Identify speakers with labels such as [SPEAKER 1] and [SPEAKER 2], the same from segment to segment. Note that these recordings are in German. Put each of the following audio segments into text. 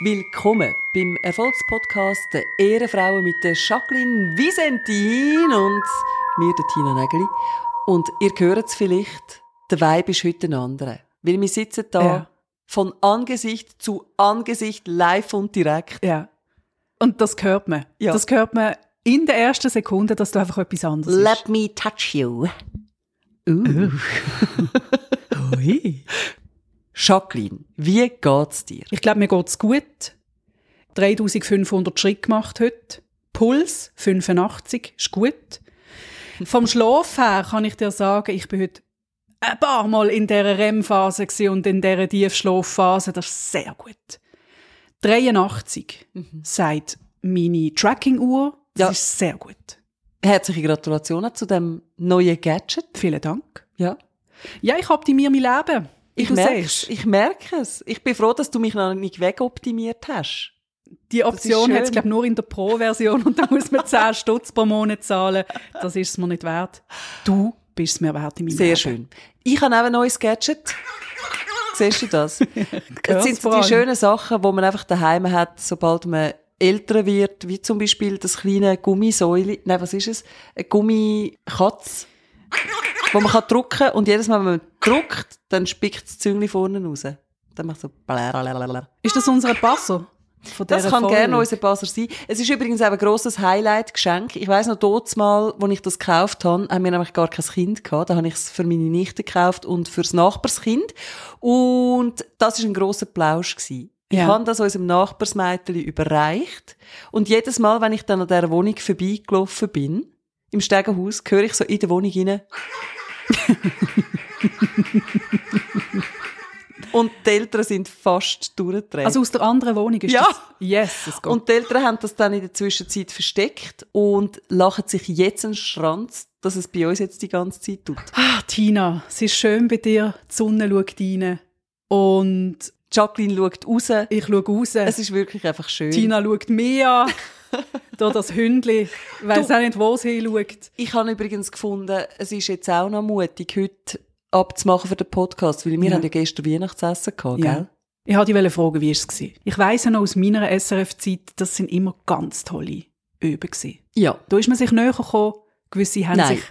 [SPEAKER 1] Willkommen beim Erfolgspodcast der Ehrenfrauen mit der Jacqueline Visentin und mir, der Tina Nägeli. Und ihr hört es vielleicht, der Vibe ist heute ein anderer. Weil wir sitzen da
[SPEAKER 2] Ja.
[SPEAKER 1] von Angesicht zu Angesicht live und direkt.
[SPEAKER 2] Ja. Und das hört man.
[SPEAKER 1] Ja.
[SPEAKER 2] Das hört man in der ersten Sekunde, dass du einfach etwas anderes bist.
[SPEAKER 1] Let me touch you.
[SPEAKER 2] Uh. Ui.
[SPEAKER 1] Jacqueline, wie geht's dir?
[SPEAKER 2] Ich glaube, mir geht's gut. 3500 Schritte gemacht heute. Puls 85, ist gut. Vom Schlaf her kann ich dir sagen, ich bin heute ein paar Mal in dieser REM-Phase und in dieser Tiefschlafphase. Das ist sehr gut. 83 sagt meine Tracking-Uhr. Das
[SPEAKER 1] Ja.
[SPEAKER 2] ist sehr gut.
[SPEAKER 1] Herzliche Gratulation zu dem neuen Gadget.
[SPEAKER 2] Vielen Dank.
[SPEAKER 1] Ja.
[SPEAKER 2] Ja, ich optimiere mein Leben.
[SPEAKER 1] Ich merke
[SPEAKER 2] siehst.
[SPEAKER 1] Ich merke es. Ich bin froh, dass du mich noch nicht wegoptimiert hast.
[SPEAKER 2] Die Option hat es, glaube nur in der Pro-Version und da muss man 10 Stutz pro Monat zahlen. Das ist es mir nicht wert. Du bist es mir wert in meinem
[SPEAKER 1] Sehr
[SPEAKER 2] Leben.
[SPEAKER 1] schön. Ich habe auch ein neues Gadget. Siehst du das? Das sind die schönen Sachen, die man einfach daheim hat, sobald man älter wird, wie zum Beispiel das kleine Gummisäule. Nein, was ist es? Eine Gummikatz, wo man kann drücken und jedes Mal, wenn man drückt, dann spickt das Züngli vorne raus. Dann macht so blablabla.
[SPEAKER 2] Ist das unser Passer?
[SPEAKER 1] Das kann
[SPEAKER 2] Folge?
[SPEAKER 1] gerne unser Passer sein. Es ist übrigens auch ein grosses Highlight-Geschenk. Ich weiss noch, dort mal, als ich das gekauft habe, haben wir nämlich gar kein Kind gehabt. Da habe ich es für meine Nichte gekauft und fürs Nachbarskind. Und das ist ein grosser Plausch gewesen. Ich
[SPEAKER 2] Ja.
[SPEAKER 1] habe das unserem Nachbarsmädchen überreicht. Und jedes Mal, wenn ich dann an dieser Wohnung vorbeigelaufen bin, im Stegenhaus, höre ich so in der Wohnung rein. und die Eltern sind fast durchgedreht.
[SPEAKER 2] Also aus der anderen Wohnung ist
[SPEAKER 1] Ja.
[SPEAKER 2] das? Yes, es geht.
[SPEAKER 1] Und die Eltern haben das dann in der Zwischenzeit versteckt und lachen sich jetzt einen Schranz, dass es bei uns jetzt die ganze Zeit tut.
[SPEAKER 2] ah, Tina, es ist schön bei dir. Die Sonne schaut rein. Und
[SPEAKER 1] Jacqueline schaut raus.
[SPEAKER 2] ich schaue raus.
[SPEAKER 1] Es ist wirklich einfach schön.
[SPEAKER 2] Tina schaut mich an. da das Hündli. Ich weiss
[SPEAKER 1] Du-
[SPEAKER 2] auch nicht, wo es hinschaut.
[SPEAKER 1] Ich habe übrigens gefunden, es ist jetzt auch noch mutig, heute abzumachen für den Podcast, weil wir
[SPEAKER 2] Ja.
[SPEAKER 1] haben ja gestern Weihnachtsessen gehabt,
[SPEAKER 2] Ja.
[SPEAKER 1] gell?
[SPEAKER 2] Ich wollte dich fragen, wie war es? gewesen? Ich weiss ja noch aus meiner SRF-Zeit, das sind immer ganz tolle Üben. gewesen.
[SPEAKER 1] Ja.
[SPEAKER 2] Da ist man sich näher gekommen, gewisse haben
[SPEAKER 1] Nein.
[SPEAKER 2] sich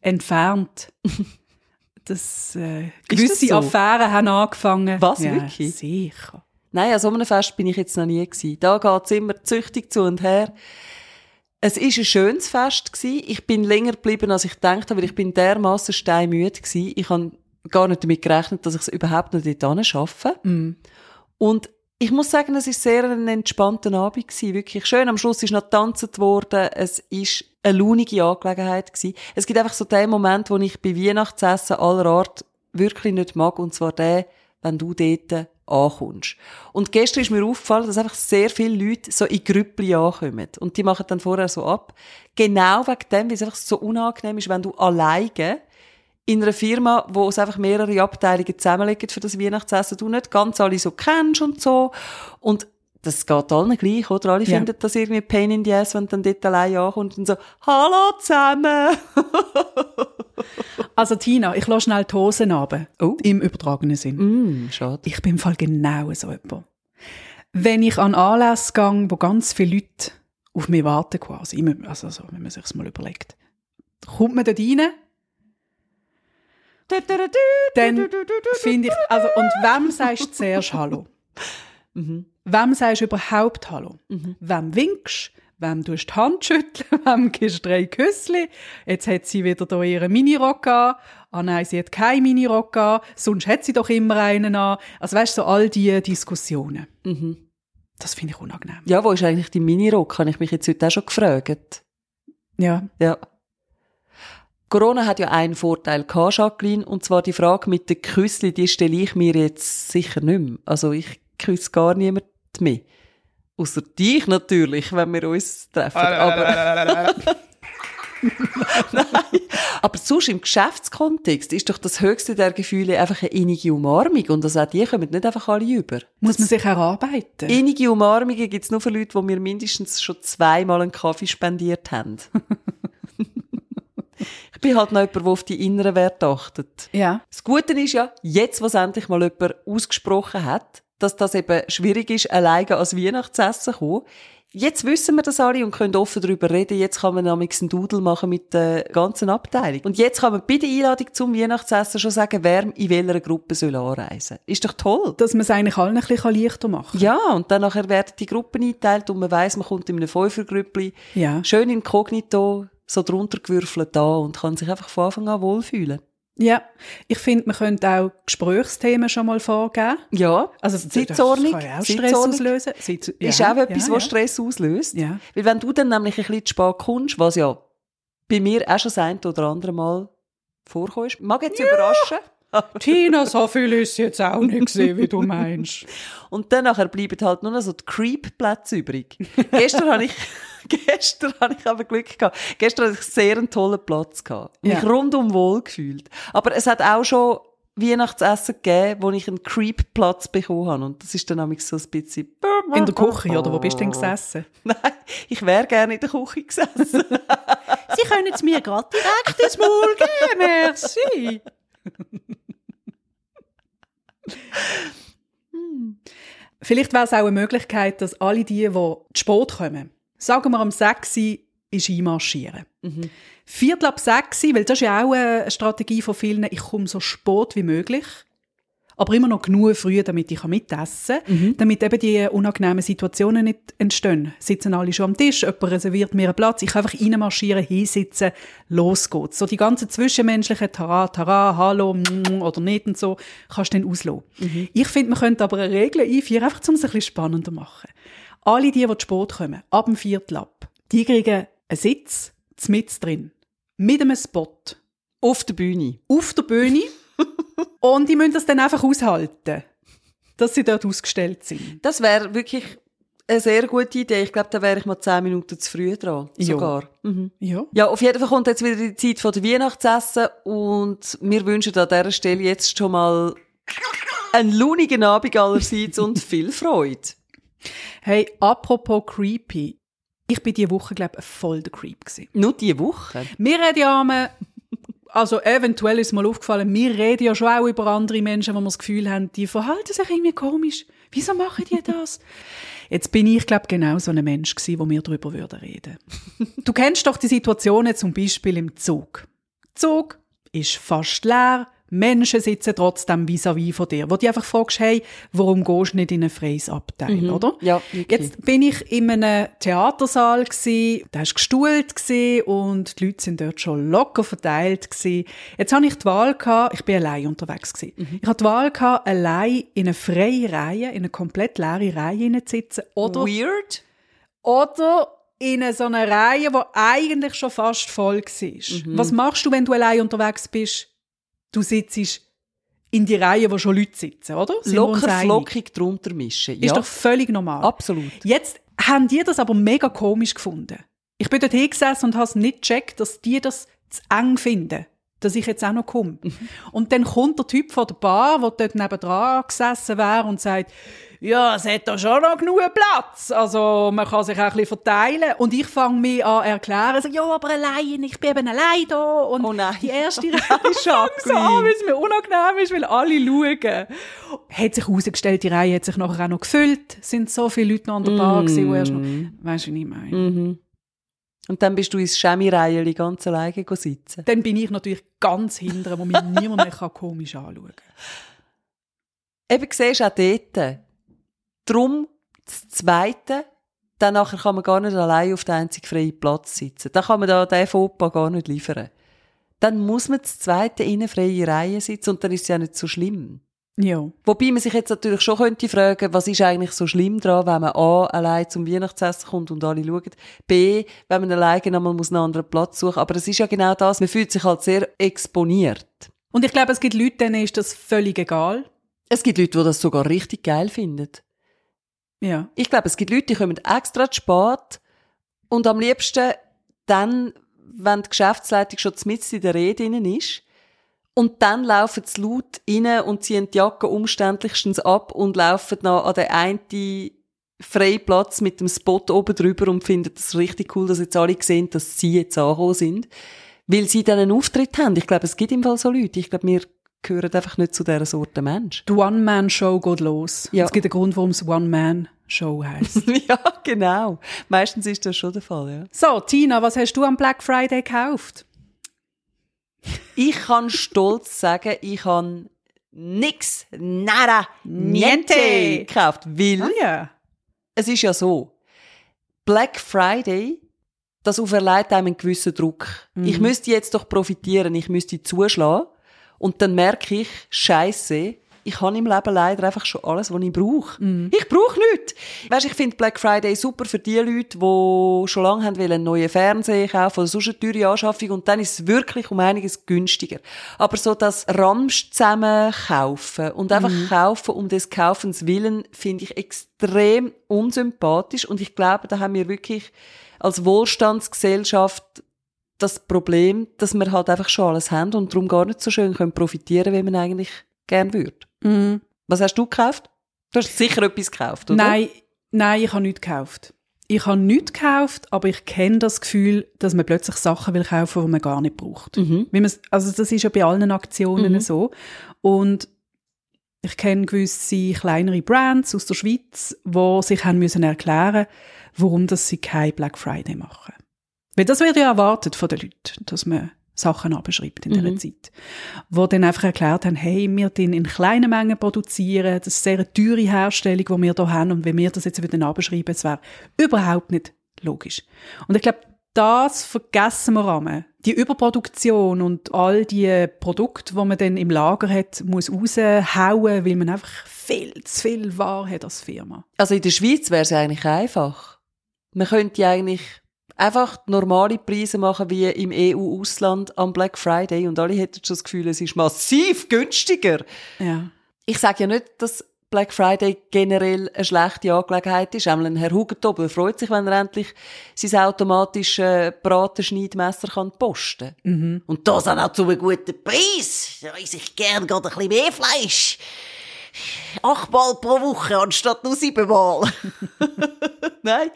[SPEAKER 2] entfernt. Das, äh,
[SPEAKER 1] das
[SPEAKER 2] gewisse
[SPEAKER 1] so?
[SPEAKER 2] Affären haben angefangen.
[SPEAKER 1] Was,
[SPEAKER 2] ja,
[SPEAKER 1] wirklich?
[SPEAKER 2] Sicher.
[SPEAKER 1] Nein, an so einem Fest bin ich jetzt noch nie gewesen. Da geht's immer züchtig zu und her. Es ist ein schönes Fest gewesen. Ich bin länger geblieben, als ich gedacht habe, weil ich bin dermaßen steinmüde gewesen. Ich habe gar nicht damit gerechnet, dass ich es überhaupt noch dort schaffe.
[SPEAKER 2] Mm.
[SPEAKER 1] Und ich muss sagen, es ist sehr ein entspannter Abend gewesen. Wirklich schön. Am Schluss ist noch getanzt worden. Es ist eine launige Angelegenheit gewesen. Es gibt einfach so den Moment, wo ich bei Weihnachtsessen aller Art wirklich nicht mag. Und zwar der, wenn du dort ankommst. Und gestern ist mir aufgefallen, dass einfach sehr viele Leute so in Grüppli ankommen. Und die machen dann vorher so ab. Genau wegen dem, weil es einfach so unangenehm ist, wenn du alleine in einer Firma, wo es einfach mehrere Abteilungen zusammenlegen für das Weihnachtsessen, du nicht ganz alle so kennst und so. Und das geht allen gleich, oder? Alle
[SPEAKER 2] Ja.
[SPEAKER 1] finden das irgendwie Pain in the ass, wenn du dann dort allein ankommst und so, hallo zusammen!
[SPEAKER 2] Also Tina, ich lasse schnell die Hosen runter.
[SPEAKER 1] Oh.
[SPEAKER 2] Im übertragenen Sinn.
[SPEAKER 1] Mm, schade.
[SPEAKER 2] Ich bin im Fall genau so jemand. Wenn ich an Anlässe gehe, wo ganz viele Leute auf mich warten quasi, also so, wenn man sich mal überlegt, kommt man dort rein, dann finde ich, also, und wem sagst du zuerst Hallo?
[SPEAKER 1] Mhm.
[SPEAKER 2] Wem sagst du überhaupt Hallo? Wem winkst Wem tust du die Hand schütteln? Wem gibst du drei Küssli? Jetzt hat sie wieder da ihren Minirock an. Ah nein, sie hat keinen Minirock an. Sonst hat sie doch immer einen an. Also weißt du, so all diese Diskussionen.
[SPEAKER 1] Mhm.
[SPEAKER 2] Das finde ich unangenehm.
[SPEAKER 1] Ja, wo ist eigentlich die Minirock? Habe ich mich jetzt heute auch schon gefragt.
[SPEAKER 2] Ja.
[SPEAKER 1] Ja. Corona hat ja einen Vorteil gehabt, Jacqueline, und zwar die Frage mit den Küssli, die stelle ich mir jetzt sicher nicht mehr. Also ich küsse gar niemand mehr. Außer dich natürlich, wenn wir uns treffen. Aber, Nein. Aber sonst im Geschäftskontext ist doch das höchste der Gefühle einfach eine innige Umarmung. Und das auch die kommen nicht einfach alle über.
[SPEAKER 2] Muss man sich erarbeiten?
[SPEAKER 1] Innige Umarmungen gibt es nur für Leute, die mir mindestens schon zweimal einen Kaffee spendiert haben. ich bin halt noch jemand, der auf die inneren Werte achtet.
[SPEAKER 2] ja.
[SPEAKER 1] Das Gute ist ja, jetzt, was endlich mal jemand ausgesprochen hat, dass das eben schwierig ist, alleine als Weihnachtsessen zu kommen. Jetzt wissen wir das alle und können offen darüber reden. Jetzt kann man nämlich einen Dudel machen mit der ganzen Abteilung. Und jetzt kann man bei der Einladung zum Weihnachtsessen schon sagen, wer in welcher Gruppe soll anreisen. Ist doch toll.
[SPEAKER 2] Dass man es eigentlich allen ein bisschen leichter machen kann.
[SPEAKER 1] Ja, und dann nachher werden die Gruppen eingeteilt und man weiss, man kommt in einem Fünfergrüppli.
[SPEAKER 2] Ja.
[SPEAKER 1] Schön inkognito, so drunter gewürfelt da und kann sich einfach von Anfang an wohlfühlen.
[SPEAKER 2] Ja, ich finde, man könnte auch Gesprächsthemen schon mal vorgeben.
[SPEAKER 1] Ja,
[SPEAKER 2] Also
[SPEAKER 1] Sitzordnung,
[SPEAKER 2] Das kann ja auch Stress
[SPEAKER 1] Sitzordnung.
[SPEAKER 2] auslösen. Sitz
[SPEAKER 1] ist
[SPEAKER 2] ja,
[SPEAKER 1] auch etwas,
[SPEAKER 2] ja,
[SPEAKER 1] was. Stress auslöst.
[SPEAKER 2] Ja.
[SPEAKER 1] Weil wenn du dann nämlich ein bisschen zu spät kommst, was ja bei mir auch schon das eine oder andere Mal vorkommt, mag jetzt überraschen.
[SPEAKER 2] Tina, so viel ist jetzt auch nicht gesehen, wie du meinst.
[SPEAKER 1] Und dann nachher bleiben halt nur noch so die Creep-Plätze übrig. gestern habe ich, gestern habe ich aber Glück gehabt. Gestern hatte ich sehr einen tollen Platz gehabt.
[SPEAKER 2] Ja.
[SPEAKER 1] Mich rundum wohl gefühlt. Aber es hat auch schon Weihnachtsessen gegeben, wo ich einen Creep-Platz bekommen habe. Und das ist dann nämlich so ein bisschen...
[SPEAKER 2] In der Küche, oder wo bist du denn gesessen?
[SPEAKER 1] Nein, ich wäre gerne in der Küche gesessen.
[SPEAKER 2] Sie können es mir gerade direkt ins Maul geben, merci. Vielleicht wäre es auch eine Möglichkeit, dass alle die, die zu spät kommen, sagen wir am 6 Uhr, ist einmarschieren. Viertel ab 6 Uhr, weil das ist ja auch eine Strategie von vielen, ich komme so spät wie möglich, aber immer noch genug früh, damit ich mitessen kann, damit eben die unangenehmen Situationen nicht entstehen. Sitzen alle schon am Tisch, jemand reserviert mir einen Platz, ich kann einfach reinmarschieren, hinsitzen, los geht's. So die ganzen zwischenmenschlichen Tara, Tara, Hallo mm, oder nicht und so, kannst du dann auslassen. Ich finde, man könnte aber eine Regel einführen, einfach um es ein bisschen spannender zu machen. Alle die, die zu spät kommen, ab dem Viertel ab, die kriegen einen Sitz, mit drin, mit einem Spot,
[SPEAKER 1] Auf der Bühne.
[SPEAKER 2] auf der Bühne und die müssen das dann einfach aushalten, dass sie dort ausgestellt sind.
[SPEAKER 1] Das wäre wirklich eine sehr gute Idee. Ich glaube, da wäre ich mal zehn Minuten zu früh dran.
[SPEAKER 2] Ja.
[SPEAKER 1] Sogar. Mhm.
[SPEAKER 2] Ja.
[SPEAKER 1] Ja, auf jeden Fall kommt jetzt wieder die Zeit von der Weihnachtsessen und wir wünschen an dieser Stelle jetzt schon mal einen launigen Abend allerseits und viel Freude.
[SPEAKER 2] Hey, apropos creepy. Ich bin diese Woche, glaube ich, voll der Creep gewesen.
[SPEAKER 1] Nur diese Woche.
[SPEAKER 2] Wir reden ja einmal, also eventuell ist mir mal aufgefallen, wir reden ja schon auch über andere Menschen, wo wir das Gefühl haben, die verhalten sich irgendwie komisch. Wieso machen die das? Jetzt bin ich, glaube genau so ein Mensch gewesen, wo wir darüber würden reden. Du kennst doch die Situationen zum Beispiel im Zug. Zug ist fast leer, Menschen sitzen trotzdem vis-à-vis von dir, wo du einfach fragst, hey, warum gehst du nicht in ein freies Abteil, oder?
[SPEAKER 1] Ja, wirklich.
[SPEAKER 2] Jetzt bin ich in einem Theatersaal gsi, da ist gestuhlt gsi und die Leute sind dort schon locker verteilt gsi. Jetzt habe ich die Wahl gehabt, ich bin allein unterwegs gsi.
[SPEAKER 1] Mhm.
[SPEAKER 2] Ich habe die Wahl gehabt, allein in eine freie Reihe, in eine komplett leere Reihe hineinzusitzen oder
[SPEAKER 1] Weird.
[SPEAKER 2] oder in so eine Reihe, die eigentlich schon fast voll war.
[SPEAKER 1] Mhm.
[SPEAKER 2] Was machst du, wenn du allein unterwegs bist? Du sitzt in die Reihe, wo schon Leute sitzen, oder? Sind
[SPEAKER 1] Locker flockig drunter mischen.
[SPEAKER 2] Ist
[SPEAKER 1] ja,
[SPEAKER 2] doch völlig normal.
[SPEAKER 1] absolut.
[SPEAKER 2] Jetzt haben die das aber mega komisch gefunden. Ich bin dort hingesessen und habe es nicht gecheckt, dass die das zu eng finden, dass ich jetzt auch noch komme. Und dann kommt der Typ von der Bar, der dort nebendran gesessen wäre und sagt, ja, es hat da schon noch genug Platz. Also, man kann sich auch ein bisschen verteilen. Und ich fange mich an zu erklären, so, ja, aber allein, ich bin eben allein da. Und
[SPEAKER 1] Oh nein.
[SPEAKER 2] die erste Reihe ist so an, weil es mir unangenehm ist, weil alle schauen. Hat sich herausgestellt, die Reihe hat sich nachher auch noch gefüllt. Es sind so viele Leute noch an der Bar gewesen, wo erst noch, weisst du, was ich meine?
[SPEAKER 1] Mhm. Und dann bist du ins Chemie-Reihe ganz alleine sitzen.
[SPEAKER 2] Dann bin ich natürlich ganz hinten, wo mich niemand mehr komisch anschauen kann.
[SPEAKER 1] Eben siehst du auch dort. Drum das Zweite, dann nachher kann man gar nicht allein auf den einzigen freien Platz sitzen. Dann kann man da den Fauxpas gar nicht liefern. Dann muss man das Zweite in eine freie Reihe sitzen und dann ist es ja nicht so schlimm.
[SPEAKER 2] Ja.
[SPEAKER 1] Wobei man sich jetzt natürlich schon könnte fragen, was ist eigentlich so schlimm dran, wenn man A, allein zum Weihnachtsessen kommt und alle schauen, B, wenn man alleine muss einen anderen Platz suchen. Aber es ist ja genau das, man fühlt sich halt sehr exponiert.
[SPEAKER 2] Und ich glaube, es gibt Leute, denen ist das völlig egal.
[SPEAKER 1] Es gibt Leute, die das sogar richtig geil finden.
[SPEAKER 2] Ja.
[SPEAKER 1] Ich glaube, es gibt Leute, die kommen extra zu spät und am liebsten dann, wenn die Geschäftsleitung schon mitten in der Rede ist. Und dann laufen sie laut rein und ziehen die Jacke umständlichstens ab und laufen noch an den einen freien Platz mit dem Spot oben drüber und finden das richtig cool, dass jetzt alle sehen, dass sie jetzt angekommen sind. Weil sie dann einen Auftritt haben. Ich glaube, es gibt im Fall so Leute. Ich glaube, wir gehören einfach nicht zu dieser Sorte Mensch.
[SPEAKER 2] Die One-Man-Show geht los.
[SPEAKER 1] Ja.
[SPEAKER 2] Es gibt einen Grund, warum es One-Man-Show heisst.
[SPEAKER 1] ja, genau. Meistens ist das schon der Fall, ja.
[SPEAKER 2] so, Tina, was hast du am Black Friday gekauft?
[SPEAKER 1] Ich kann stolz sagen, ich habe nix, nada, niente
[SPEAKER 2] Niente.
[SPEAKER 1] gekauft, weil
[SPEAKER 2] Ah ja.
[SPEAKER 1] es ist ja so, Black Friday, das auferlegt einem einen gewissen Druck. Ich müsste jetzt doch profitieren, ich müsste zuschlagen und dann merke ich, Scheiße, ich habe im Leben leider einfach schon alles, was ich brauche. Ich brauche nichts. Weißt, ich finde Black Friday super für die Leute, die schon lange haben wollen, einen neuen Fernseher kaufen oder sonst eine teure Anschaffung und dann ist es wirklich um einiges günstiger. Aber so das Ramsch zusammen kaufen und einfach kaufen um des Kaufens willen, finde ich extrem unsympathisch und ich glaube, da haben wir wirklich als Wohlstandsgesellschaft das Problem, dass wir halt einfach schon alles haben und darum gar nicht so schön können profitieren, wie man eigentlich gern würde.
[SPEAKER 2] Mhm.
[SPEAKER 1] Was hast du gekauft? Du hast sicher etwas gekauft, oder?
[SPEAKER 2] Nein, nein, ich habe nichts gekauft. Ich habe nichts gekauft, aber ich kenne das Gefühl, dass man plötzlich Sachen will kaufen, die man gar nicht braucht.
[SPEAKER 1] Mhm.
[SPEAKER 2] Also das ist ja bei allen Aktionen so. Und ich kenne gewisse kleinere Brands aus der Schweiz, die sich haben müssen erklären warum das sie kein Black Friday machen. Weil das wird ja erwartet von den Leuten, dass man Sachen abschreibt in dieser Zeit. Wo dann einfach erklärt haben, hey, wir den in kleinen Mengen produzieren, das ist eine sehr teure Herstellung, die wir hier haben und wenn wir das jetzt wieder abschreiben, es wäre überhaupt nicht logisch. Und ich glaube, das vergessen wir einmal. Die Überproduktion und all die Produkte, die man dann im Lager hat, muss raushauen, weil man einfach viel zu viel Ware hat als Firma.
[SPEAKER 1] Also in der Schweiz wäre es eigentlich einfach. Man könnte ja eigentlich einfach normale Preise machen wie im EU-Ausland am Black Friday und alle hätten schon das Gefühl, es ist massiv günstiger.
[SPEAKER 2] Ja.
[SPEAKER 1] Ich sage ja nicht, dass Black Friday generell eine schlechte Angelegenheit ist. Einmal ein Herr Hugentobel freut sich, wenn er endlich sein automatisches Bratenschneidmesser kann posten kann. Und das auch zu einem guten Preis. Da esse ich gern gerade ein bisschen mehr Fleisch. Achtmal pro Woche anstatt nur siebenmal. Nein.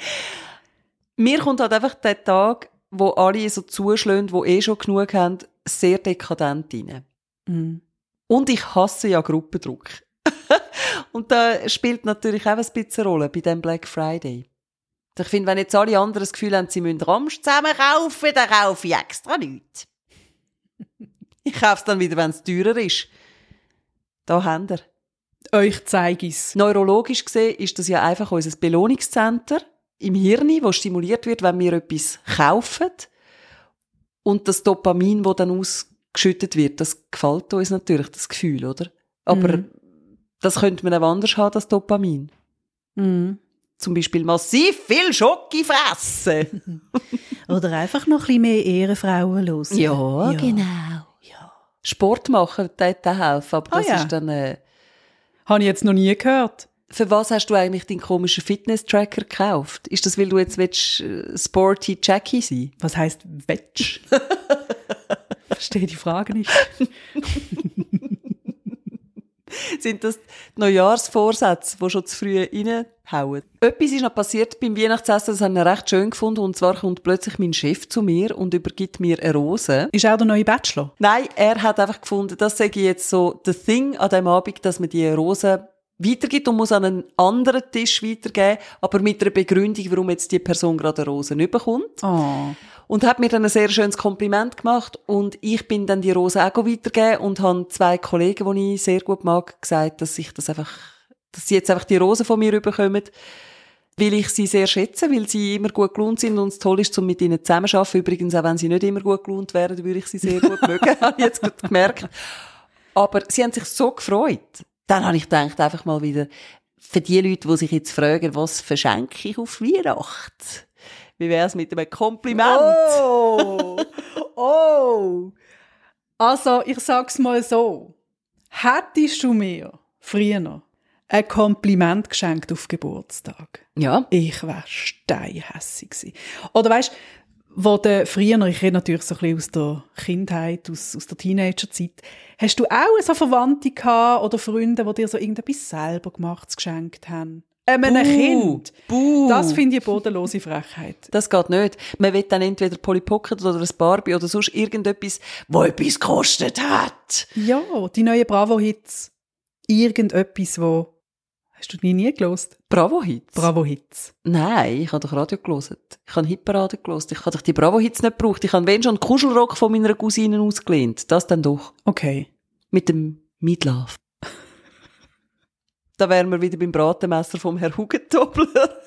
[SPEAKER 1] Mir kommt halt einfach der Tag, wo alle so zuschlagen, die eh schon genug haben, sehr dekadent rein.
[SPEAKER 2] Mhm.
[SPEAKER 1] Und ich hasse ja Gruppendruck. Und da spielt natürlich auch ein bisschen eine Rolle bei dem Black Friday. Ich finde, wenn jetzt alle anderen das Gefühl haben, sie müssen Ramsch zusammen kaufen, dann kaufe ich extra nichts. Ich kaufe es dann wieder, wenn es teurer ist. Da haben wir.
[SPEAKER 2] Euch zeige ich's.
[SPEAKER 1] Neurologisch gesehen ist das ja einfach unser Belohnungszentrum im Hirn, wo stimuliert wird, wenn wir etwas kaufen. Und das Dopamin, das dann ausgeschüttet wird, das gefällt uns natürlich, das Gefühl, oder? Aber
[SPEAKER 2] Mhm.
[SPEAKER 1] das könnte man auch anders haben, das Dopamin.
[SPEAKER 2] Mhm.
[SPEAKER 1] Zum Beispiel massiv viel Schoki fressen.
[SPEAKER 2] Oder einfach noch ein bisschen mehr Ehrenfrauen los.
[SPEAKER 1] genau. Ja. Sport machen, das helfen, aber
[SPEAKER 2] Ah,
[SPEAKER 1] das
[SPEAKER 2] ja.
[SPEAKER 1] ist dann... Äh,
[SPEAKER 2] Habe ich jetzt noch nie gehört.
[SPEAKER 1] Für was hast du eigentlich deinen komischen Fitness-Tracker gekauft? Ist das, weil du jetzt willst, äh, sporty Jackie sein
[SPEAKER 2] Was heißt Wetsch? Verstehe die Frage nicht.
[SPEAKER 1] Sind das die Neujahrsvorsätze, die schon zu früh reinhauen? Etwas ist noch passiert beim Weihnachtsessen, das habe ich recht schön gefunden. Und zwar kommt plötzlich mein Chef zu mir und übergibt mir eine Rose.
[SPEAKER 2] Ist auch der neue Bachelor?
[SPEAKER 1] Nein, er hat einfach gefunden, das sage ich jetzt so, the thing an dem Abend, dass man die Rose weitergibt und muss an einen anderen Tisch weitergeben, aber mit einer Begründung, warum jetzt die Person gerade eine Rose nicht bekommt.
[SPEAKER 2] Oh.
[SPEAKER 1] Und hat mir dann ein sehr schönes Kompliment gemacht und ich bin dann die Rose auch weitergegeben und habe zwei Kollegen, die ich sehr gut mag, gesagt, dass ich das einfach, dass sie jetzt einfach die Rose von mir bekommen, weil ich sie sehr schätze, weil sie immer gut gelohnt sind und es toll ist, um mit ihnen zusammenzuarbeiten. Übrigens, auch wenn sie nicht immer gut gelohnt wären, würde ich sie sehr gut mögen, habe ich jetzt gerade gemerkt. Aber sie haben sich so gefreut. Dann habe ich gedacht, einfach mal wieder, für die Leute, die sich jetzt fragen, was verschenke ich auf Weihnachten? Wie wäre es mit einem Kompliment?
[SPEAKER 2] Oh! Oh! Also, ich sag's mal so. Hättest du mir früher ein Kompliment geschenkt auf Geburtstag?
[SPEAKER 1] Ja.
[SPEAKER 2] Ich wär steinhässig gewesen. Oder weißt, wo der früher, ich rede natürlich so ein bisschen aus der Kindheit, aus, aus der Teenagerzeit, hast du auch so Verwandte gehabt oder Freunde, die dir so irgendetwas selber gemacht geschenkt haben? einem
[SPEAKER 1] Buh.
[SPEAKER 2] Kind.
[SPEAKER 1] Buh.
[SPEAKER 2] Das finde ich eine bodenlose Frechheit.
[SPEAKER 1] Das geht nicht. Man will dann entweder Polly Pocket oder ein Barbie oder sonst irgendetwas, wo etwas gekostet hat.
[SPEAKER 2] Ja, die neuen Bravo-Hits. Irgendetwas, wo... Hast du nie nie gelost?
[SPEAKER 1] Bravo-Hits?
[SPEAKER 2] Bravo-Hits.
[SPEAKER 1] Nein, ich habe doch Radio gelesen. Ich habe Hitparade gelesen. Ich habe doch die Bravo-Hits nicht gebraucht. Ich habe wenn schon Kuschelrock von meiner Cousine ausgelehnt. Das dann doch.
[SPEAKER 2] Okay.
[SPEAKER 1] Mit dem Midlove. da wären wir wieder beim Bratenmesser vom Herr Hugentobler.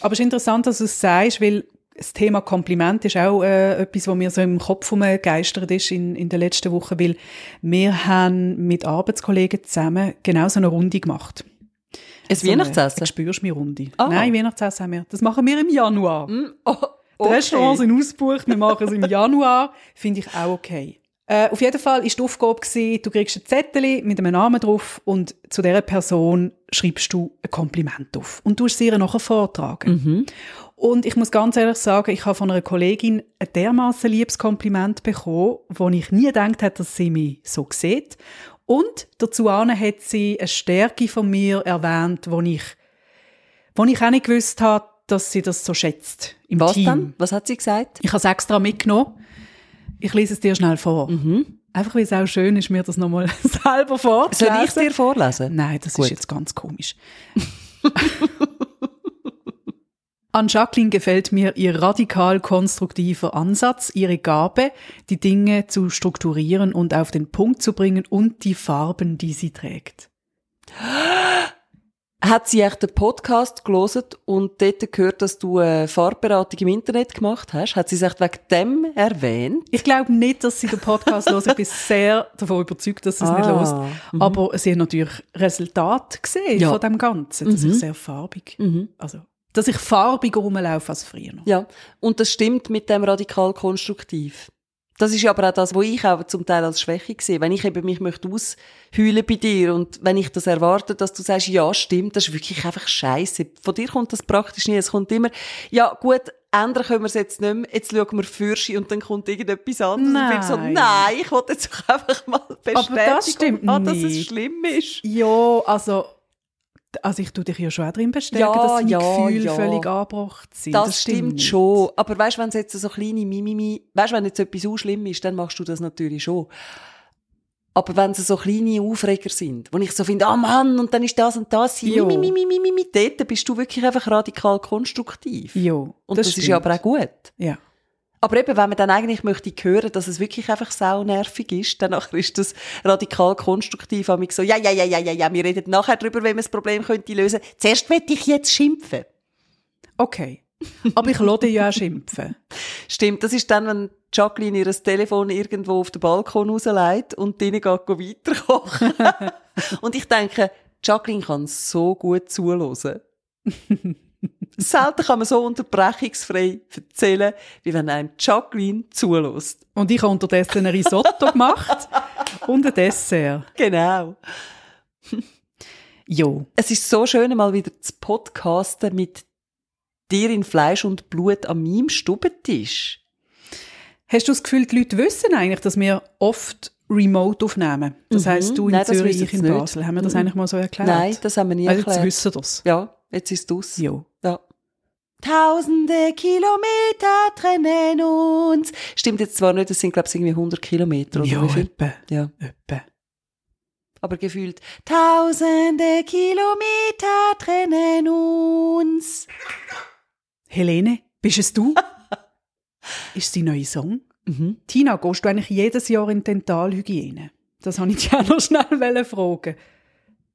[SPEAKER 2] Aber es ist interessant, dass du es sagst, weil das Thema Kompliment ist auch äh, etwas, was mir so im Kopf geistert ist in, in den letzten Wochen, weil wir haben mit Arbeitskollegen zusammen genau so eine Runde gemacht.
[SPEAKER 1] Ein
[SPEAKER 2] So
[SPEAKER 1] Weihnachtsessen?
[SPEAKER 2] eine Spürst mir Runde.
[SPEAKER 1] Ah.
[SPEAKER 2] Nein, Weihnachtsessen haben wir. Das machen wir im Januar.
[SPEAKER 1] Mm, oh,
[SPEAKER 2] Die Restaurants sind ausgebucht, wir machen es im Januar. Finde ich auch okay. Äh, auf jeden Fall war die Aufgabe, gewesen, du kriegst ein Zettel mit einem Namen drauf und zu dieser Person schreibst du ein Kompliment auf. Und du sie ihr nachher vortragen.
[SPEAKER 1] Mhm.
[SPEAKER 2] Und ich muss ganz ehrlich sagen, ich habe von einer Kollegin ein dermaßen liebes Kompliment bekommen, wo ich nie gedacht hätte, dass sie mich so sieht. Und dazu hat sie eine Stärke von mir erwähnt, wo ich, wo ich auch nicht gewusst habe, dass sie das so schätzt im
[SPEAKER 1] Was
[SPEAKER 2] Team.
[SPEAKER 1] dann? Was hat sie gesagt?
[SPEAKER 2] Ich habe es extra mitgenommen. Ich lese es dir schnell vor. Einfach, weil es auch schön ist, mir das nochmal selber vorzulesen.
[SPEAKER 1] Soll ich dir vorlesen?
[SPEAKER 2] Nein, das
[SPEAKER 1] Gut.
[SPEAKER 2] ist jetzt ganz komisch. An Jacqueline gefällt mir ihr radikal konstruktiver Ansatz, ihre Gabe, die Dinge zu strukturieren und auf den Punkt zu bringen und die Farben, die sie trägt.
[SPEAKER 1] Hat sie echt den Podcast gelesen und dort gehört, dass du eine Farbberatung im Internet gemacht hast? Hat sie sich echt wegen dem erwähnt?
[SPEAKER 2] Ich glaube nicht, dass sie den Podcast hört. Ich bin sehr davon überzeugt, dass sie es nicht
[SPEAKER 1] Ah,
[SPEAKER 2] hört. Aber sie hat natürlich Resultat gesehen
[SPEAKER 1] Ja.
[SPEAKER 2] von dem Ganzen. Das ist sehr farbig. Also, dass ich farbiger rumlaufe als früher. noch.
[SPEAKER 1] Ja, und das stimmt mit dem radikal konstruktiv. Das ist aber auch das, was ich auch zum Teil als Schwäche sehe. Wenn ich eben mich möchte ausheulen bei dir und wenn ich das erwarte, dass du sagst, ja, stimmt, das ist wirklich einfach scheiße. Von dir kommt das praktisch nie. Es kommt immer, ja, gut, ändern können wir es jetzt nicht mehr. Jetzt schauen wir Fürschi und dann kommt irgendetwas anderes. Und ich so,
[SPEAKER 2] Nein.
[SPEAKER 1] nein, ich wollte jetzt doch einfach mal bestätigen,
[SPEAKER 2] das stimmt
[SPEAKER 1] ah, dass es schlimm ist.
[SPEAKER 2] Ja, also, also ich tue dich ja schon auch drin bestärken,
[SPEAKER 1] Ja,
[SPEAKER 2] dass deine
[SPEAKER 1] ja,
[SPEAKER 2] Gefühle
[SPEAKER 1] ja.
[SPEAKER 2] völlig angebracht sind.
[SPEAKER 1] Das, stimmt
[SPEAKER 2] nicht.
[SPEAKER 1] schon. Aber weißt du, wenn es jetzt so kleine Mimimi, weißt du, wenn jetzt etwas so schlimm ist, dann machst du das natürlich schon. Aber wenn es so kleine Aufreger sind, wo ich so finde, ah Mann, und dann ist das und das,
[SPEAKER 2] Jo.
[SPEAKER 1] Mimi, Mimi, Mimi, Mimi, dort bist du wirklich einfach radikal konstruktiv.
[SPEAKER 2] Ja,
[SPEAKER 1] Und das, ist ja
[SPEAKER 2] stimmt.
[SPEAKER 1] aber auch gut.
[SPEAKER 2] Ja.
[SPEAKER 1] Aber eben, wenn man dann eigentlich möchte hören, dass es wirklich einfach saunervig ist, dann ist das radikal konstruktiv. Und so, ja, ja, ja, ja, ja, ja, wir reden nachher drüber, wie man das Problem könnte lösen. Zuerst möchte ich jetzt schimpfen.
[SPEAKER 2] Okay. Aber ich dich ja auch schimpfen.
[SPEAKER 1] Stimmt, das ist dann, wenn Jacqueline ihr Telefon irgendwo auf den Balkon rausleitet und drinnen geht weiter kochen. und ich denke, Jacqueline kann so gut zuhören. Selten kann man so unterbrechungsfrei erzählen, wie wenn einem Jacqueline zulässt.
[SPEAKER 2] Und ich habe unterdessen ein Risotto gemacht und ein Dessert.
[SPEAKER 1] Genau.
[SPEAKER 2] Jo.
[SPEAKER 1] Es ist so schön, mal wieder zu podcasten mit dir in Fleisch und Blut an meinem Stubentisch.
[SPEAKER 2] Hast du das Gefühl, die Leute wissen eigentlich, dass wir oft remote aufnehmen? Das
[SPEAKER 1] Mhm.
[SPEAKER 2] heisst, du in
[SPEAKER 1] Nein,
[SPEAKER 2] Zürich, ich in
[SPEAKER 1] sie nicht.
[SPEAKER 2] Basel. Haben wir das
[SPEAKER 1] Mhm.
[SPEAKER 2] eigentlich mal so erklärt?
[SPEAKER 1] Nein, das haben wir nie
[SPEAKER 2] also jetzt
[SPEAKER 1] erklärt.
[SPEAKER 2] wissen das.
[SPEAKER 1] Ja, jetzt ist es
[SPEAKER 2] Jo.
[SPEAKER 1] Tausende Kilometer trennen uns. Stimmt jetzt zwar nicht, es sind glaube ich irgendwie 100 Kilometer oder
[SPEAKER 2] Ja,
[SPEAKER 1] wie viel?
[SPEAKER 2] etwa.
[SPEAKER 1] Ja,
[SPEAKER 2] etwa.
[SPEAKER 1] aber gefühlt Tausende Kilometer trennen uns.
[SPEAKER 2] Helene, bist es du? Ist die neue Song?
[SPEAKER 1] Mhm.
[SPEAKER 2] Tina, gehst du eigentlich jedes Jahr in Dentalhygiene? Das wollte ich dich auch noch schnell fragen.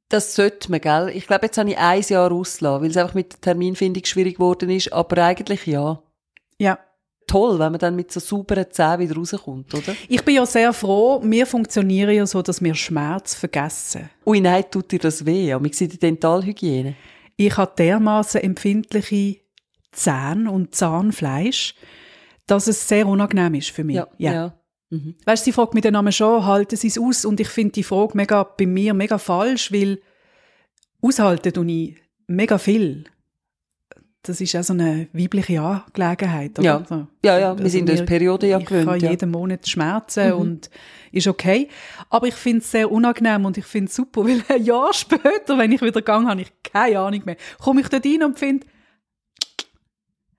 [SPEAKER 1] Das sollte man, gell? Ich glaube, jetzt habe ich ein Jahr ausgelassen, weil es einfach mit der Terminfindung schwierig geworden ist, aber eigentlich ja.
[SPEAKER 2] Ja.
[SPEAKER 1] Toll, wenn man dann mit so sauberen Zähnen wieder rauskommt, oder?
[SPEAKER 2] Ich bin ja sehr froh, wir funktionieren ja so, dass wir Schmerz vergessen.
[SPEAKER 1] Ui, nein, tut dir das weh? Aber wir sind die Dentalhygiene.
[SPEAKER 2] Ich habe dermaßen empfindliche Zähne und Zahnfleisch, dass es sehr unangenehm ist für mich.
[SPEAKER 1] Ja, ja. Mhm.
[SPEAKER 2] Weißt du, sie fragt mich dann einmal schon, halten sie es aus? Und ich finde die Frage mega, bei mir mega falsch, weil aushalten tue ich mega viel. das ist auch so eine weibliche Angelegenheit. Oder?
[SPEAKER 1] Ja.
[SPEAKER 2] So.
[SPEAKER 1] Ja, ja, wir sind uns
[SPEAKER 2] mir-
[SPEAKER 1] Periode ja
[SPEAKER 2] ich
[SPEAKER 1] gewöhnt,
[SPEAKER 2] habe
[SPEAKER 1] ja.
[SPEAKER 2] jeden Monat Schmerzen und ist okay. Aber ich finde es sehr unangenehm und ich finde es super, weil ein Jahr später, wenn ich wieder gehe, habe ich keine Ahnung mehr. Komme ich dort rein und finde,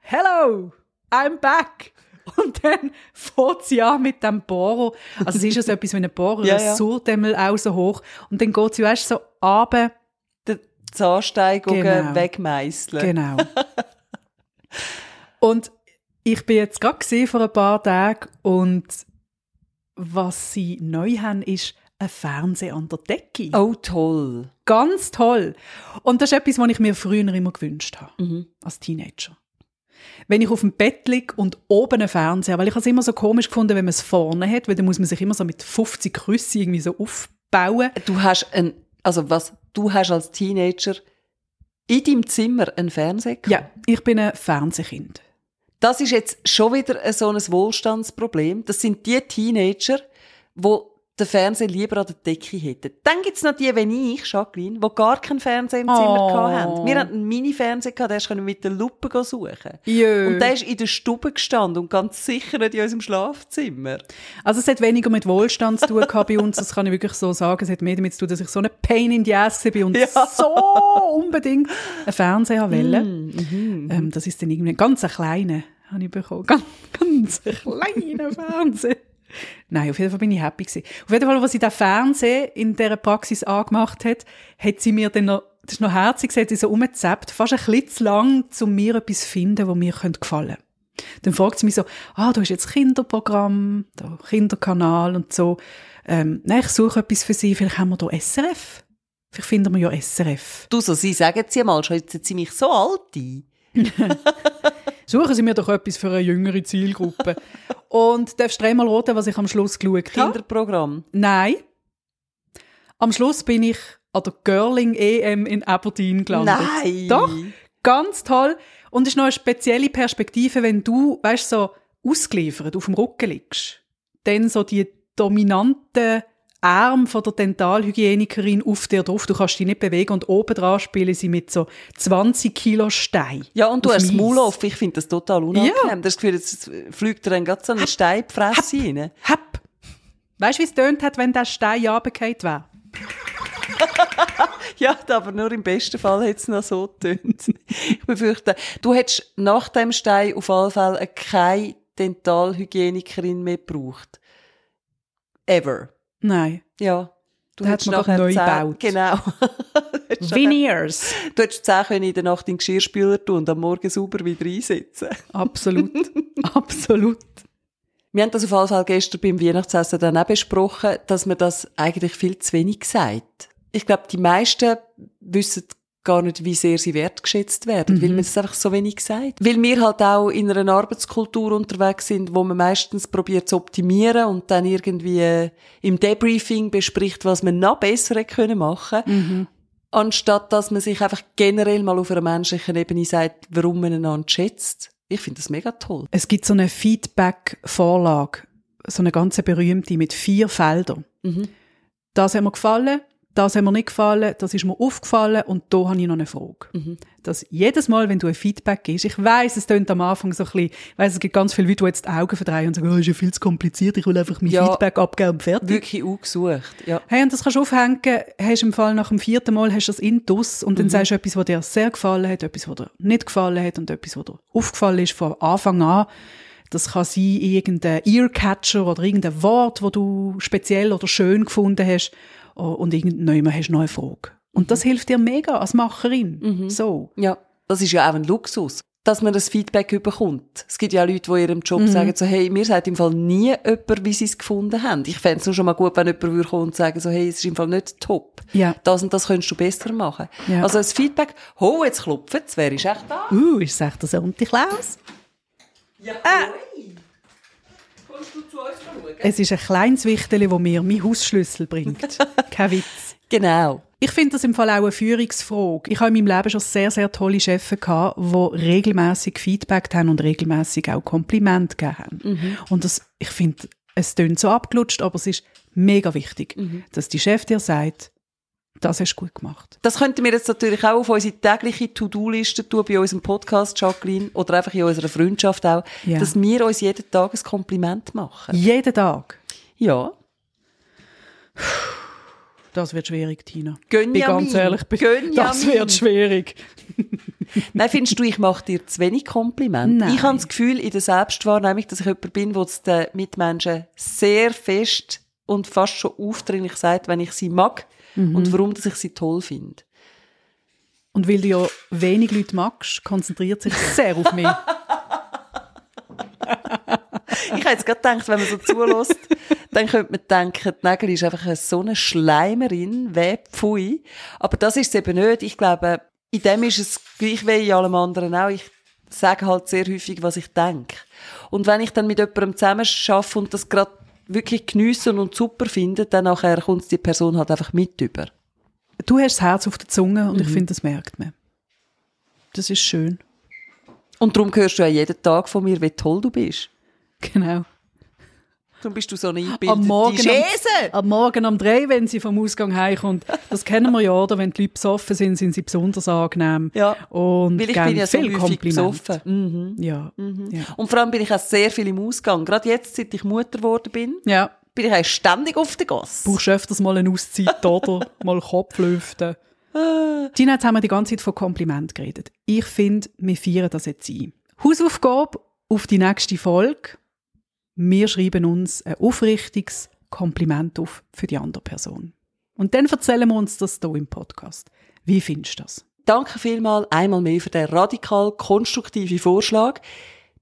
[SPEAKER 2] Hello, I'm back. Und dann fährt sie an mit dem Bohrer. Also es ist ja so etwas wie ein Bohrer,
[SPEAKER 1] Ja,
[SPEAKER 2] ja,
[SPEAKER 1] ja.
[SPEAKER 2] Surdämmel auch so hoch. Und dann geht sie, weißt so runter.
[SPEAKER 1] Die Zahnsteigungen
[SPEAKER 2] Genau.
[SPEAKER 1] wegmeisseln.
[SPEAKER 2] Genau. und ich bin jetzt gerade vor ein paar Tagen und was sie neu haben, ist ein Fernseher an der Decke.
[SPEAKER 1] Oh, toll.
[SPEAKER 2] Ganz toll. Und das ist etwas, was ich mir früher immer gewünscht habe,
[SPEAKER 1] Mhm.
[SPEAKER 2] als Teenager. Wenn ich auf dem Bett liege und oben ein Fernseher, weil ich es immer so komisch gefunden, wenn man es vorne hat, weil dann muss man sich immer so mit 50 Krüssen irgendwie so aufbauen.
[SPEAKER 1] Du hast ein, also was, du hast als Teenager in deinem Zimmer einen Fernseher gehabt?
[SPEAKER 2] Ja, ich bin ein Fernsehkind.
[SPEAKER 1] Das ist jetzt schon wieder so ein Wohlstandsproblem. Das sind die Teenager, die den Fernseher lieber an der Decke hätten. Dann gibt's noch die, wie ich, Jacqueline, die gar keinen Fernseher im Zimmer
[SPEAKER 2] Oh.
[SPEAKER 1] hatten. Wir hatten einen Mini-Fernseher, den du mit der Lupe suchen.
[SPEAKER 2] Jö.
[SPEAKER 1] Und der ist in der Stube gestanden und ganz sicher nicht in unserem Schlafzimmer.
[SPEAKER 2] Also es hat weniger mit Wohlstand zu tun gehabt bei uns, das kann ich wirklich so sagen. Es hat mehr damit zu tun, dass ich so eine Pain in the Ass war und
[SPEAKER 1] Ja.
[SPEAKER 2] so unbedingt einen Fernseher wollte.
[SPEAKER 1] Mhm.
[SPEAKER 2] Ähm, das ist dann irgendwie ein ganz kleiner, habe ich bekommen. Ganz, ganz kleiner Fernseher. Nein, auf jeden Fall bin ich happy gewesen. Auf jeden Fall, was sie der Fernseher in dieser Praxis angemacht hat, hat sie mir dann noch, das ist noch herzig, sie hat sie so umgezappt, fast ein bisschen zu lang, um mir etwas zu finden, was mir könnte gefallen Dann fragt sie mich so, ah, da ist jetzt Kinderprogramm, da Kinderkanal und so. Ähm, nein, ich suche etwas für sie, vielleicht haben wir da SRF. Vielleicht finden wir ja SRF.
[SPEAKER 1] Du, so, sie sagen sie mal, schätzen sie mich so alt ein?
[SPEAKER 2] Suchen Sie mir doch etwas für eine jüngere Zielgruppe. Und darfst du dreimal raten, was ich am Schluss geschaut habe?
[SPEAKER 1] Kinderprogramm.
[SPEAKER 2] Nein. Am Schluss bin ich an der Girling EM in Aberdeen gelandet.
[SPEAKER 1] Nein!
[SPEAKER 2] Doch, ganz toll. Und es ist noch eine spezielle Perspektive, wenn du, weißt so ausgeliefert auf dem Rücken liegst. Dann so die dominanten Arme von der Dentalhygienikerin auf dir drauf. Du kannst dich nicht bewegen und oben dran spielen sie mit so 20 Kilo Stein.
[SPEAKER 1] Ja, und du hast das. Maul auf. Ich finde das total unangenehm.
[SPEAKER 2] Ja.
[SPEAKER 1] Du hast das Gefühl, jetzt fliegt dir dann gerade so ein Stein in die Fresse rein.
[SPEAKER 2] Hab. Weißt du, wie es tönt hat, wenn der Stein runtergefallen wäre?
[SPEAKER 1] Ja, aber nur im besten Fall hat es noch so getönt. Ich befürchte, du hättest nach dem Stein auf alle Fälle keine Dentalhygienikerin mehr gebraucht. Ever.
[SPEAKER 2] Nein.
[SPEAKER 1] Ja. Du
[SPEAKER 2] Da
[SPEAKER 1] hättest nachher
[SPEAKER 2] neu gebaut.
[SPEAKER 1] Genau.
[SPEAKER 2] Veneers.
[SPEAKER 1] Du hättest zehn können in der Nacht in den Geschirrspüler tun und am Morgen sauber wieder einsetzen.
[SPEAKER 2] Absolut. Absolut.
[SPEAKER 1] Wir haben das auf alle Fälle gestern beim Weihnachtsessen dann auch besprochen, dass man das eigentlich viel zu wenig sagt. Ich glaube, die meisten wissen gar nicht, wie sehr sie wertgeschätzt werden, weil man es einfach so wenig sagt. Weil wir halt auch in einer Arbeitskultur unterwegs sind, wo man meistens probiert zu optimieren und dann irgendwie äh, im Debriefing bespricht, was man noch besser hätte können machen anstatt dass man sich einfach generell mal auf einer menschlichen Ebene sagt, warum man einander schätzt. Ich finde das mega toll.
[SPEAKER 2] Es gibt so eine Feedback-Vorlage, so eine ganze berühmte mit vier Feldern.
[SPEAKER 1] Mhm.
[SPEAKER 2] Das hat mir gefallen, das hat mir nicht gefallen, das ist mir aufgefallen und da habe ich noch eine Frage.
[SPEAKER 1] Mhm.
[SPEAKER 2] Dass jedes Mal, wenn du ein Feedback gibst, ich weiß, es klingt am Anfang so ein bisschen, ich weiss, es gibt ganz viele Leute, die jetzt die Augen verdrehen und sagen, oh, ist ja viel zu kompliziert, ich will einfach mein
[SPEAKER 1] Ja.
[SPEAKER 2] Feedback abgeben und fertig.
[SPEAKER 1] Wirklich ausgesucht, ja.
[SPEAKER 2] Hey, und das kannst du aufhängen, hast im Fall nach dem vierten Mal hast du das Intus und
[SPEAKER 1] Mhm.
[SPEAKER 2] dann sagst du etwas, was dir sehr gefallen hat, etwas, was dir nicht gefallen hat und etwas, was dir aufgefallen ist von Anfang an. Das kann sein irgendein Earcatcher oder irgendein Wort, wo du speziell oder schön gefunden hast und irgendjemand hast du noch eine Frage. Und das hilft dir mega als Macherin. So.
[SPEAKER 1] Ja, das ist ja auch ein Luxus, dass man das Feedback bekommt. Es gibt ja Leute, die in ihrem Job sagen so, hey, mir sagt im Fall nie jemand, wie sie es gefunden haben. Ich fände es nur schon mal gut, wenn jemand würde kommen und sagen so, hey, es ist im Fall nicht top.
[SPEAKER 2] Ja.
[SPEAKER 1] Das und das könntest du besser machen.
[SPEAKER 2] Ja.
[SPEAKER 1] Also das Feedback, oh, jetzt klopft es, wer ist echt da?
[SPEAKER 2] Uh, ist es echt der Sonntag Klaus?
[SPEAKER 1] Ja. Kommst du zu uns schauen?
[SPEAKER 2] Es ist ein kleines Wichtel, das mir meinen Hausschlüssel bringt. Kein Witz.
[SPEAKER 1] Genau.
[SPEAKER 2] Ich finde das im Fall auch eine Führungsfrage. Ich habe in meinem Leben schon sehr, sehr tolle Chefs gehabt, die regelmäßig Feedback haben und regelmäßig auch Komplimente gegeben haben. Und das, ich finde, es tönt so abgelutscht, aber es ist mega wichtig, dass die Chef dir sagt, Das hast du gut gemacht.
[SPEAKER 1] Das könnten wir jetzt natürlich auch auf unsere tägliche To-Do-Liste tun, bei unserem Podcast, Jacqueline, oder einfach in unserer Freundschaft auch,
[SPEAKER 2] Ja.
[SPEAKER 1] dass wir uns jeden Tag ein Kompliment machen.
[SPEAKER 2] Jeden Tag.
[SPEAKER 1] Ja.
[SPEAKER 2] Das wird schwierig, Tina.
[SPEAKER 1] Gönjamin.
[SPEAKER 2] Bin ganz ehrlich,
[SPEAKER 1] Gönjamin.
[SPEAKER 2] das wird schwierig.
[SPEAKER 1] Nein, findest du, ich mache dir zu wenig Kompliment?
[SPEAKER 2] Nein.
[SPEAKER 1] Ich habe das Gefühl in der Selbstwahrnehmung, dass ich jemand bin, der es den Mitmenschen sehr fest und fast schon aufdringlich sagt, wenn ich sie mag
[SPEAKER 2] Mhm.
[SPEAKER 1] und warum dass ich sie toll finde.
[SPEAKER 2] Und weil du ja wenig Leute magst, konzentriert sich sehr auf mich.
[SPEAKER 1] Ich habe jetzt gerade gedacht, wenn man so zulässt, dann könnte man denken, die Nägel ist einfach so eine Schleimerin, weh, pfui. Aber das ist es eben nicht. Ich glaube, in dem ist es gleich wie in allem anderen auch. Ich sage halt sehr häufig, was ich denke. Und wenn ich dann mit jemandem zusammen arbeite und das gerade wirklich geniessen und super finde, dann nachher kommt die Person halt einfach mit über.
[SPEAKER 2] Du hast das Herz auf der Zunge
[SPEAKER 1] Mhm.
[SPEAKER 2] und ich finde, das merkt man. Das ist schön.
[SPEAKER 1] Und darum hörst du ja jeden Tag von mir, wie toll du bist.
[SPEAKER 2] Genau.
[SPEAKER 1] Darum bist du so eine eingebildete
[SPEAKER 2] Am Morgen,
[SPEAKER 1] Schäse.
[SPEAKER 2] am, am Morgen um drei, wenn sie vom Ausgang heimkommt. Das kennen wir ja, oder? Wenn die Leute besoffen sind, sind sie besonders angenehm.
[SPEAKER 1] Ja.
[SPEAKER 2] Und
[SPEAKER 1] Weil ich bin ja so
[SPEAKER 2] viel
[SPEAKER 1] häufig besoffen. Mhm.
[SPEAKER 2] Ja. ja.
[SPEAKER 1] Und vor allem bin ich auch sehr viel im Ausgang. Gerade jetzt, seit ich Mutter geworden bin,
[SPEAKER 2] Ja.
[SPEAKER 1] bin ich auch ständig auf der Gasse.
[SPEAKER 2] Brauchst öfters mal eine Auszeit, oder? mal Kopf lüften. Tina, jetzt haben wir die ganze Zeit von Kompliment geredet. Ich finde, wir feiern das jetzt ein. Hausaufgabe auf die nächste Folge. Wir schreiben uns ein aufrichtiges Kompliment auf für die andere Person. Und dann erzählen wir uns das hier im Podcast. Wie findest du das?
[SPEAKER 1] Danke vielmals einmal mehr für den radikal konstruktiven Vorschlag.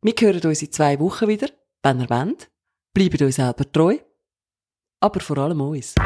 [SPEAKER 1] Wir hören uns in zwei Wochen wieder, wenn ihr wollt. Bleibt euch selber treu. Aber vor allem uns.